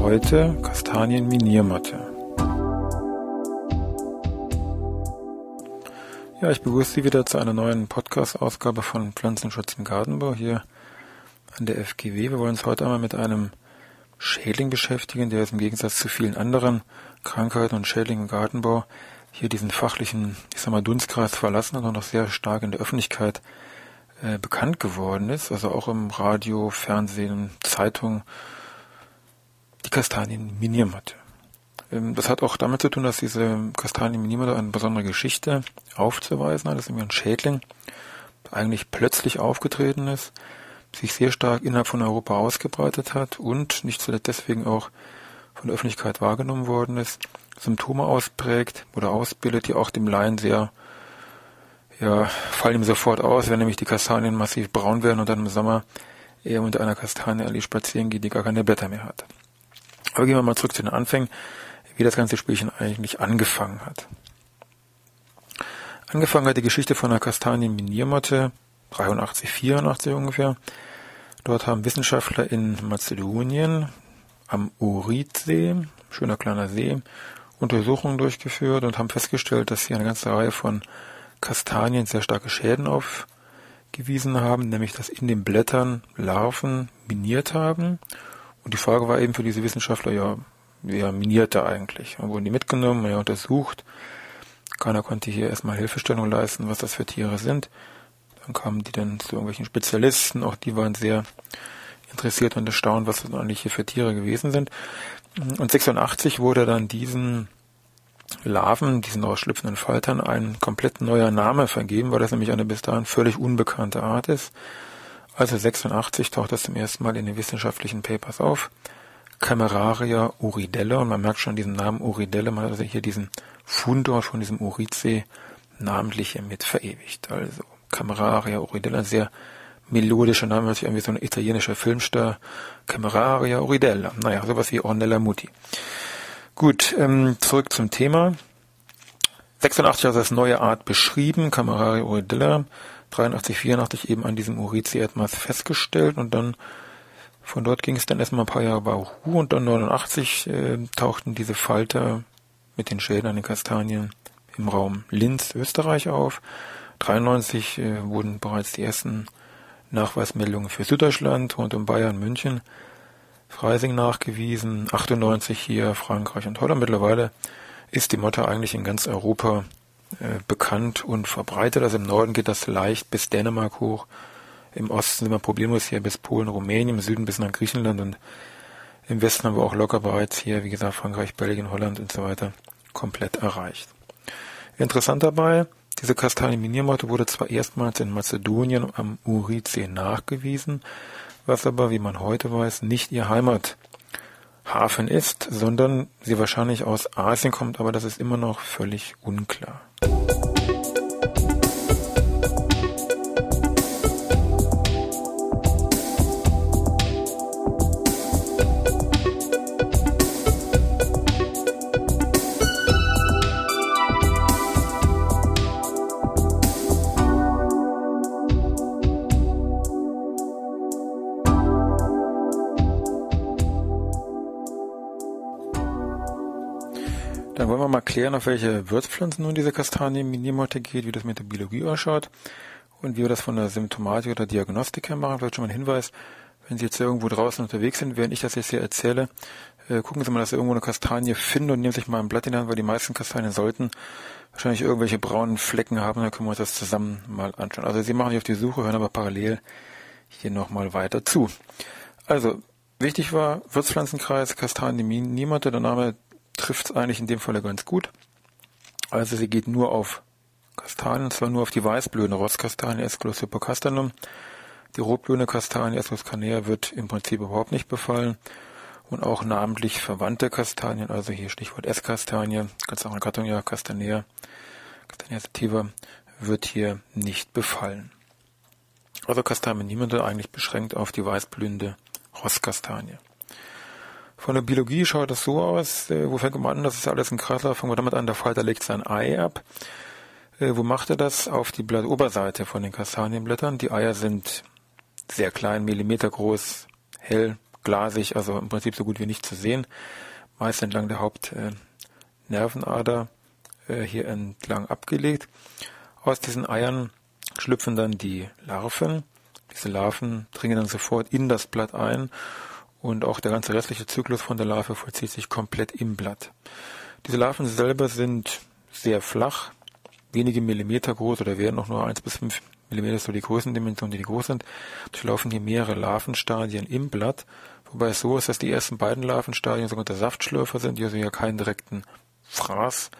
Heute Kastanienminiermatte. Ja, ich begrüße Sie wieder zu einer neuen Podcast-Ausgabe von Pflanzenschutz im Gartenbau hier an der FGW. Wir wollen uns heute einmal mit einem Schädling beschäftigen, der es im Gegensatz zu vielen anderen Krankheiten und Schädlingen im Gartenbau hier diesen fachlichen, ich sag mal, Dunstkreis verlassen hat und noch sehr stark in der Öffentlichkeit äh, bekannt geworden ist. Also auch im Radio, Fernsehen, Zeitung die Kastanienminiermatte. Ähm, das hat auch damit zu tun, dass diese Kastanienminiermatte eine besondere Geschichte aufzuweisen hat. Das ist irgendwie ein Schädling, eigentlich plötzlich aufgetreten ist, sich sehr stark innerhalb von Europa ausgebreitet hat und nicht zuletzt deswegen auch von der Öffentlichkeit wahrgenommen worden ist, Symptome ausprägt oder ausbildet, die auch dem Laien sehr, ja, fallen ihm sofort aus, wenn nämlich die Kastanien massiv braun werden und dann im Sommer er unter einer Kastanie spazieren geht, die gar keine Blätter mehr hat. Aber gehen wir mal zurück zu den Anfängen, wie das ganze Spielchen eigentlich angefangen hat. Angefangen hat die Geschichte von der Kastanienminiermotte, 83, 84 ungefähr. Dort haben Wissenschaftler in Mazedonien am Uritsee, schöner kleiner See, Untersuchungen durchgeführt und haben festgestellt, dass sie eine ganze Reihe von Kastanien sehr starke Schäden aufgewiesen haben, nämlich dass in den Blättern Larven miniert haben und die Frage war eben für diese Wissenschaftler, ja, wer miniert da eigentlich? Dann wurden die mitgenommen, ja, untersucht. Keiner konnte hier erstmal Hilfestellung leisten, was das für Tiere sind. Dann kamen die dann zu irgendwelchen Spezialisten, auch die waren sehr interessiert und erstaunt, was das eigentlich hier für Tiere gewesen sind. Und 86 wurde dann diesen Larven, diesen ausschlüpfenden Faltern, ein komplett neuer Name vergeben, weil das nämlich eine bis dahin völlig unbekannte Art ist. Also 86 taucht das zum ersten Mal in den wissenschaftlichen Papers auf. Cameraria uridella, und man merkt schon diesen Namen Uridella, man hat also hier diesen Fundor von diesem Urizee namentlich mit verewigt. Also Cameraria uridella, sehr melodischer Name, hört sich irgendwie so ein italienischer Filmstar. Cameraria uridella, naja, sowas wie Ornella Muti. Gut, ähm, zurück zum Thema. 86 hat das neue Art beschrieben, Cameraria uridella. 83, 84 eben an diesem Urizi-Erdmaß festgestellt und dann von dort ging es dann erstmal ein paar Jahre bei Ruhe und dann 89 äh, tauchten diese Falter mit den Schäden an den Kastanien im Raum Linz, Österreich auf. 93 äh, wurden bereits die ersten Nachweismeldungen für Süddeutschland rund um Bayern, München, Freising nachgewiesen. 98 hier Frankreich und Holland. Mittlerweile ist die Motte eigentlich in ganz Europa äh, bekannt und verbreitet. Also im Norden geht das leicht bis Dänemark hoch. Im Osten sind wir problemlos hier bis Polen, Rumänien, im Süden bis nach Griechenland und im Westen haben wir auch locker bereits hier, wie gesagt, Frankreich, Belgien, Holland und so weiter komplett erreicht. Interessant dabei, diese Kastanienminiermotte wurde zwar erstmals in Mazedonien am Uritzee nachgewiesen, was aber, wie man heute weiß, nicht ihr Heimat Hafen ist, sondern sie wahrscheinlich aus Asien kommt, aber das ist immer noch völlig unklar. Dann wollen wir mal klären, auf welche Wirtspflanzen nun diese Kastanienminiermotte geht, wie das mit der Biologie ausschaut und wie wir das von der Symptomatik oder Diagnostik her machen. Vielleicht schon mal ein Hinweis, wenn Sie jetzt irgendwo draußen unterwegs sind, während ich das jetzt hier erzähle, äh, gucken Sie mal, dass Sie irgendwo eine Kastanie finden und nehmen sich mal ein Blatt in die Hand, weil die meisten Kastanien sollten wahrscheinlich irgendwelche braunen Flecken haben. Dann können wir uns das zusammen mal anschauen. Also Sie machen sich auf die Suche, hören aber parallel hier nochmal weiter zu. Also, wichtig war Wirtspflanzenkreis, Kastanienminiermotte, der Name trifft es eigentlich in dem Falle ganz gut. Also sie geht nur auf Kastanien, und zwar nur auf die weißblühende Rosskastanie Aesculus hypocastanum. Die rotblühende Kastanie Aesculus canea wird im Prinzip überhaupt nicht befallen. und auch namentlich verwandte Kastanien, also hier Stichwort Esskastanie, ganz eine Gattung ja Castanea, Castanea sativa, wird hier nicht befallen. Also Kastanien niemand eigentlich beschränkt auf die weißblühende Rosskastanie. Von der Biologie schaut das so aus, äh, wo fängt man an, das ist alles ein Kreislauf, fangen wir damit an, der Falter legt sein Ei ab. Äh, wo macht er das? Auf die Blattoberseite von den Kastanienblättern. Die Eier sind sehr klein, Millimeter groß, hell, glasig, also im Prinzip so gut wie nicht zu sehen. Meist entlang der Hauptnervenader äh, hier entlang abgelegt. Aus diesen Eiern schlüpfen dann die Larven. Diese Larven dringen dann sofort in das Blatt ein und auch der ganze restliche Zyklus von der Larve vollzieht sich komplett im Blatt. Diese Larven selber sind sehr flach, wenige Millimeter groß oder werden noch nur eins bis fünf Millimeter so die Größendimensionen, die groß sind, durchlaufen hier mehrere Larvenstadien im Blatt, wobei es so ist, dass die ersten beiden Larvenstadien sogenannte Saftschlürfer sind, die also ja keinen direkten Fraß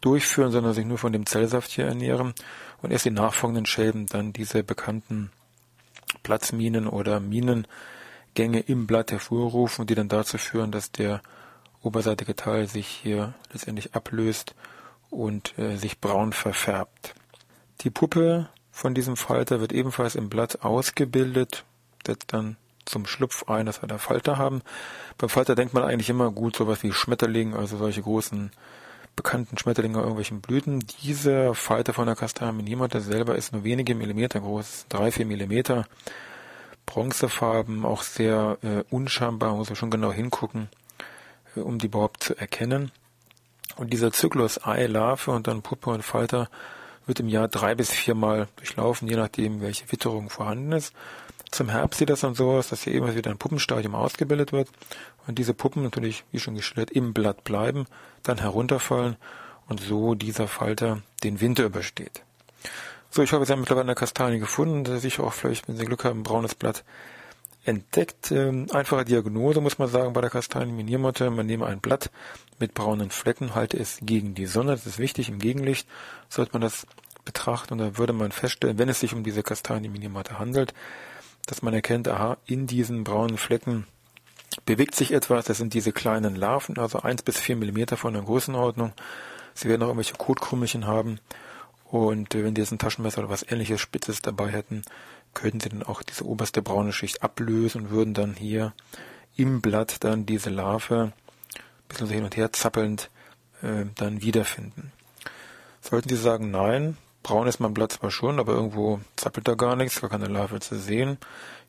durchführen, sondern sich nur von dem Zellsaft hier ernähren und erst die nachfolgenden Schäben dann diese bekannten Platzminen oder Minengänge im Blatt hervorrufen die dann dazu führen, dass der oberseitige Teil sich hier letztendlich ablöst und äh, sich braun verfärbt. Die Puppe von diesem Falter wird ebenfalls im Blatt ausgebildet, setzt dann zum Schlupf ein, dass wir da Falter haben. Beim Falter denkt man eigentlich immer gut sowas wie Schmetterling, also solche großen bekannten Schmetterlinge irgendwelchen Blüten. Dieser Falter von der Kastanie Niemata selber ist nur wenige Millimeter groß, drei, vier Millimeter. Bronzefarben, auch sehr äh, unscheinbar, muss man schon genau hingucken, äh, um die überhaupt zu erkennen. Und dieser Zyklus Ei, Larve und dann Puppe und Falter wird im Jahr drei bis viermal durchlaufen, je nachdem, welche Witterung vorhanden ist. Zum Herbst sieht das dann so aus, dass hier eben wieder ein Puppenstadium ausgebildet wird und diese Puppen natürlich, wie schon geschildert, im Blatt bleiben, dann herunterfallen und so dieser Falter den Winter übersteht. So, ich habe jetzt mittlerweile eine Kastanie gefunden, sicher auch vielleicht, wenn Sie Glück haben, ein braunes Blatt entdeckt. Ähm, einfache Diagnose muss man sagen bei der Kastanienminiermotte. Man nehme ein Blatt mit braunen Flecken, halte es gegen die Sonne. Das ist wichtig. Im Gegenlicht sollte man das betrachten und da würde man feststellen, wenn es sich um diese Kastanienminiermotte handelt, dass man erkennt, aha, in diesen braunen Flecken bewegt sich etwas. Das sind diese kleinen Larven, also eins bis vier Millimeter von der Größenordnung. Sie werden auch irgendwelche Kotkrümmelchen haben. Und äh, wenn die jetzt ein Taschenmesser oder was ähnliches Spitzes dabei hätten, könnten sie dann auch diese oberste braune Schicht ablösen und würden dann hier im Blatt dann diese Larve, ein bisschen so hin und her zappelnd, äh, dann wiederfinden. Sollten Sie sagen, nein, braun ist mein Blatt zwar schon, aber irgendwo zappelt da gar nichts, gar keine Larve zu sehen.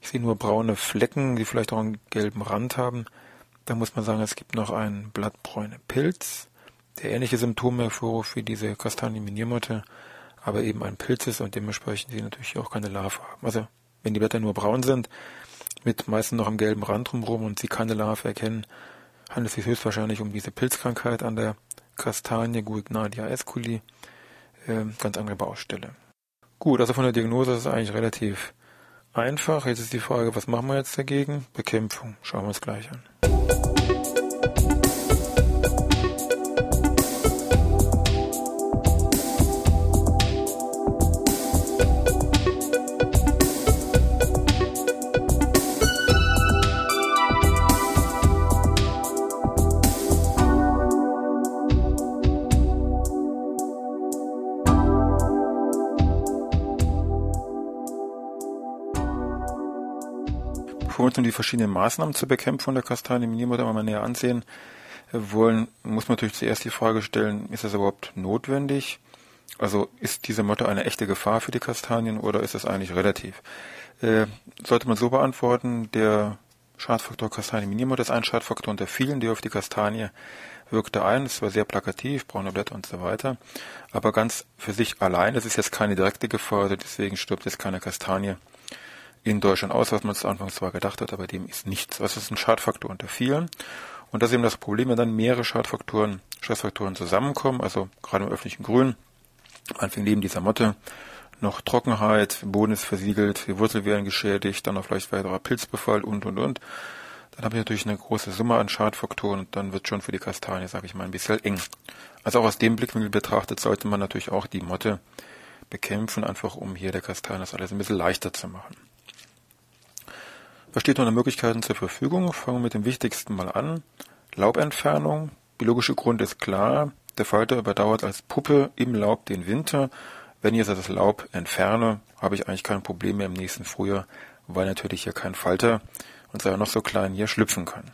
Ich sehe nur braune Flecken, die vielleicht auch einen gelben Rand haben. Da muss man sagen, es gibt noch einen blattbräune Pilz, der ähnliche Symptome hervorruft wie diese Kastanienminiermotte aber eben ein Pilz ist und dementsprechend sie natürlich auch keine Larve haben. Also wenn die Blätter nur braun sind, mit meistens noch einem gelben Rand drumherum und sie keine Larve erkennen, handelt es sich höchstwahrscheinlich um diese Pilzkrankheit an der Kastanie Guignadia esculi, äh, ganz andere Baustelle. Gut, also von der Diagnose ist es eigentlich relativ einfach. Jetzt ist die Frage, was machen wir jetzt dagegen? Bekämpfung. Schauen wir uns gleich an. Verschiedenen Maßnahmen zur Bekämpfung der Kastanienminiermotte mal näher ansehen wollen, muss man natürlich zuerst die Frage stellen, ist das überhaupt notwendig? Also ist diese Motte eine echte Gefahr für die Kastanien oder ist das eigentlich relativ? Äh, sollte man so beantworten, der Schadfaktor Kastanienminiermotte ist ein Schadfaktor unter vielen, die auf die Kastanie wirkte ein. Es war sehr plakativ, braune Blätter und so weiter. Aber ganz für sich allein, es ist jetzt keine direkte Gefahr, also deswegen stirbt jetzt keine Kastanie in Deutschland aus, was man zu Anfang zwar gedacht hat, aber dem ist nichts. Was ist ein Schadfaktor unter vielen? Und das ist eben das Problem, wenn dann mehrere Schadfaktoren, Stressfaktoren zusammenkommen, also gerade im öffentlichen Grün, Anfang neben dieser Motte, noch Trockenheit, Boden ist versiegelt, die Wurzel werden geschädigt, dann noch vielleicht weiterer Pilzbefall und, und, und. Dann habe ich natürlich eine große Summe an Schadfaktoren und dann wird schon für die Kastanie, sage ich mal, ein bisschen eng. Also auch aus dem Blickwinkel betrachtet sollte man natürlich auch die Motte bekämpfen, einfach um hier der Kastanie das alles ein bisschen leichter zu machen. Was steht noch an Möglichkeiten zur Verfügung? Fangen wir mit dem wichtigsten mal an. Laubentfernung. Biologische Grund ist klar. Der Falter überdauert als Puppe im Laub den Winter. Wenn ich jetzt das Laub entferne, habe ich eigentlich kein Problem mehr im nächsten Frühjahr, weil natürlich hier kein Falter und sei noch so klein hier schlüpfen kann.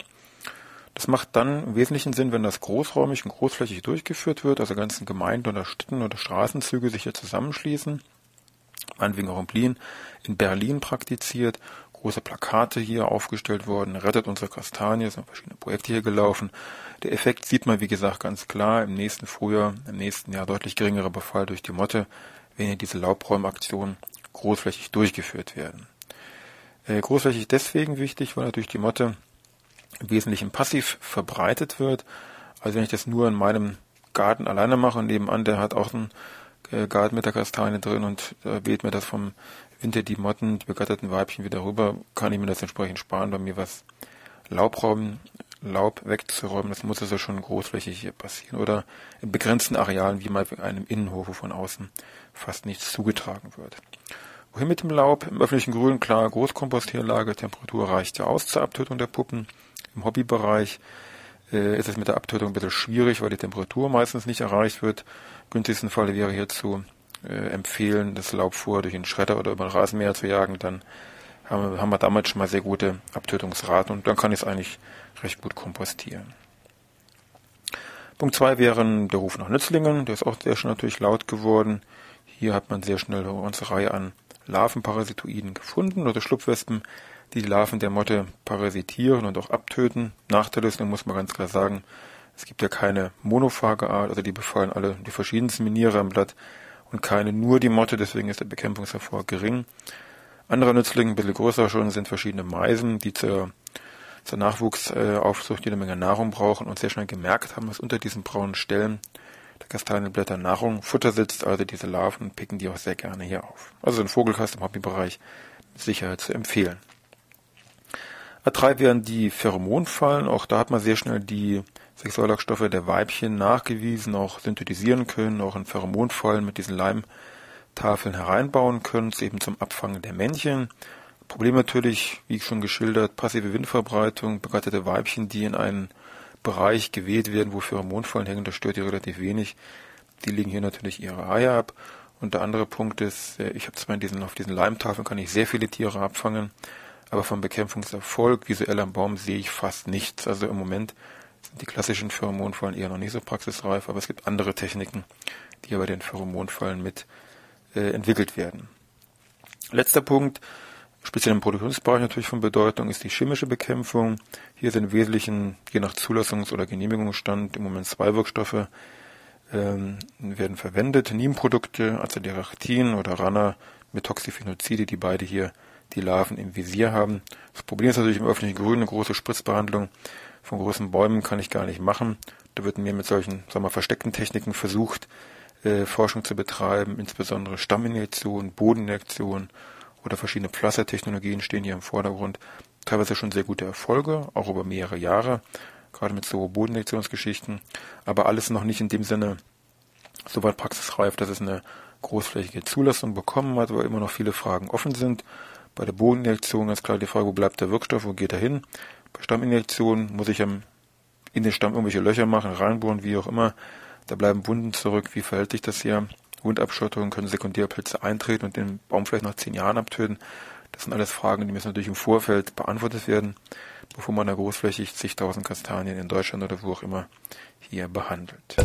Das macht dann im Wesentlichen Sinn, wenn das großräumig und großflächig durchgeführt wird, also ganzen Gemeinden oder Städten oder Straßenzüge sich hier zusammenschließen, meinetwegen auch in Berlin praktiziert, große Plakate hier aufgestellt worden, rettet unsere Kastanie, es sind verschiedene Projekte hier gelaufen. Der Effekt sieht man, wie gesagt, ganz klar im nächsten Frühjahr, im nächsten Jahr deutlich geringerer Befall durch die Motte, wenn hier diese Laubräumaktionen großflächig durchgeführt werden. Äh, großflächig deswegen wichtig, weil natürlich die Motte im Wesentlichen passiv verbreitet wird. Also wenn ich das nur in meinem Garten alleine mache und nebenan, der hat auch einen äh, Garten mit der Kastanie drin und äh, weht mir das vom Winter die Motten, die begatterten Weibchen wieder rüber, kann ich mir das entsprechend sparen, bei mir was Laubraum, Laub wegzuräumen. Das muss also schon großflächig hier passieren oder in begrenzten Arealen, wie mal in einem Innenhof, wo von außen fast nichts zugetragen wird. Wohin mit dem Laub? Im öffentlichen Grün, klar, Großkompostierlage, Temperatur reicht ja aus zur Abtötung der Puppen. Im Hobbybereich äh, ist es mit der Abtötung ein bisschen schwierig, weil die Temperatur meistens nicht erreicht wird. Günstigsten Fall wäre hierzu äh, empfehlen, das Laub vor durch einen Schredder oder über den Rasenmäher zu jagen, dann haben, haben wir damit schon mal sehr gute Abtötungsraten und dann kann ich es eigentlich recht gut kompostieren. Punkt zwei wäre der Ruf nach Nützlingen, der ist auch sehr schnell natürlich laut geworden. Hier hat man sehr schnell eine ganze Reihe an Larvenparasitoiden gefunden oder Schlupfwespen, die die Larven der Motte parasitieren und auch abtöten. Nachteil ist, da muss man ganz klar sagen, es gibt ja keine monophage Art, also die befallen alle die verschiedensten Miniere am Blatt und keine nur die Motte, deswegen ist der Bekämpfungserfolg gering. Anderer Nützling, ein bisschen größer schon, sind verschiedene Meisen, die zur, zur Nachwuchsaufzucht jede Menge Nahrung brauchen und sehr schnell gemerkt haben, dass unter diesen braunen Stellen der Kastanienblätter Nahrung, Futter sitzt, also diese Larven picken die auch sehr gerne hier auf. Also ein Vogelkast im Hobbybereich mit Sicherheit zu empfehlen. A3 wären die Pheromonfallen, auch da hat man sehr schnell die Sexualakstoffe der Weibchen nachgewiesen, auch synthetisieren können, auch in Pheromonfallen mit diesen Leimtafeln hereinbauen können, eben zum Abfangen der Männchen. Problem natürlich, wie schon geschildert, passive Windverbreitung, begattete Weibchen, die in einen Bereich geweht werden, wo Pheromonfallen hängen, das stört die relativ wenig. Die legen hier natürlich ihre Eier ab. Und der andere Punkt ist, äh, ich habe zwar in diesen, auf diesen Leimtafeln kann ich sehr viele Tiere abfangen, aber vom Bekämpfungserfolg visuell am Baum sehe ich fast nichts. Also im Moment die klassischen Pheromonfallen eher noch nicht so praxisreif, aber es gibt andere Techniken, die bei den Pheromonfallen mit äh, entwickelt werden. Letzter Punkt, speziell im Produktionsbereich natürlich von Bedeutung, ist die chemische Bekämpfung. Hier sind im Wesentlichen, je nach Zulassungs- oder Genehmigungsstand, im Moment zwei Wirkstoffe ähm, werden verwendet. Nebenprodukte, Azadirachtin oder Rana mit Toxiphenozide, die beide hier die Larven im Visier haben. Das Problem ist natürlich im öffentlichen Grün eine große Spritzbehandlung von großen Bäumen kann ich gar nicht machen. Da wird mir mit solchen, sagen wir, versteckten Techniken versucht, äh, Forschung zu betreiben, insbesondere Stamminjektion, Bodeninjektion oder verschiedene Pflastertechnologien stehen hier im Vordergrund. Teilweise schon sehr gute Erfolge, auch über mehrere Jahre, gerade mit so Bodeninjektionsgeschichten, aber alles noch nicht in dem Sinne so weit praxisreif, dass es eine großflächige Zulassung bekommen hat, weil immer noch viele Fragen offen sind. Bei der Bodeninjektion ganz klar die Frage, wo bleibt der Wirkstoff, wo geht er hin? Bei Stamminjektionen muss ich in den Stamm irgendwelche Löcher machen, reinbohren, wie auch immer. Da bleiben Wunden zurück. Wie verhält sich das hier? Wundabschottung, können Sekundärpilze eintreten und den Baum vielleicht nach zehn Jahren abtöten? Das sind alles Fragen, die müssen natürlich im Vorfeld beantwortet werden, bevor man da großflächig zigtausend Kastanien in Deutschland oder wo auch immer hier behandelt.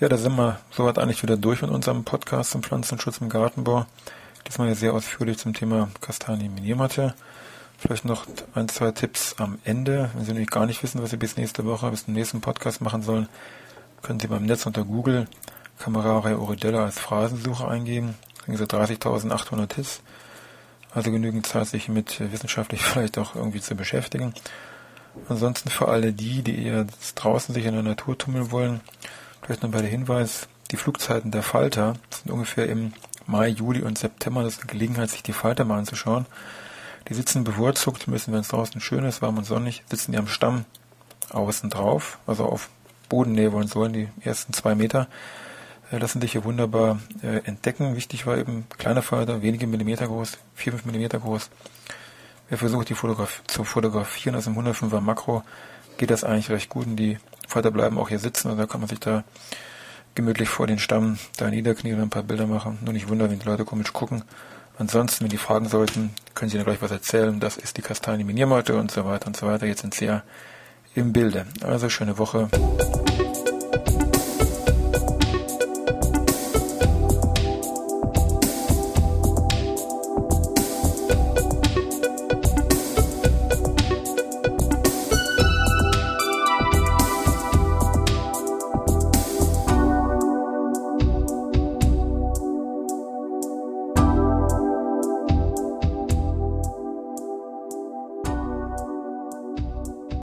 Ja, da sind wir soweit eigentlich wieder durch mit unserem Podcast zum Pflanzenschutz im Gartenbau. Diesmal ja sehr ausführlich zum Thema Kastanienminiermatte. Vielleicht noch ein, zwei Tipps am Ende. Wenn Sie nämlich gar nicht wissen, was Sie bis nächste Woche, bis zum nächsten Podcast machen sollen, können Sie beim Netz unter Google Camerare Oridella als Phrasensuche eingeben. Kriegen Sie 30.800 Hits. Also genügend Zeit, sich mit wissenschaftlich vielleicht auch irgendwie zu beschäftigen. Ansonsten für alle die, die eher draußen sich in der Natur tummeln wollen, vielleicht noch bei der Hinweis, die Flugzeiten der Falter sind ungefähr im Mai, Juli und September. Das ist eine Gelegenheit, sich die Falter mal anzuschauen. Die sitzen bevorzugt, müssen, wenn es draußen schön ist, warm und sonnig, sitzen die am Stamm außen drauf, also auf Bodennähe wollen sollen, die ersten zwei Meter äh, lassen sich hier wunderbar äh, entdecken. Wichtig war eben kleine Falter, wenige Millimeter groß, vier, fünf Millimeter groß. Wer versucht, die Fotograf zu fotografieren, also im 105er Makro, geht das eigentlich recht gut und die Falter bleiben auch hier sitzen, also da kann man sich da gemütlich vor den Stamm da niederknien und ein paar Bilder machen. Nur nicht wundern, wenn die Leute komisch gucken. Ansonsten, wenn die fragen sollten, können sie dann gleich was erzählen. Das ist die Kastanie Miniermotte und so weiter und so weiter. Jetzt sind sie ja im Bilde. Also schöne Woche.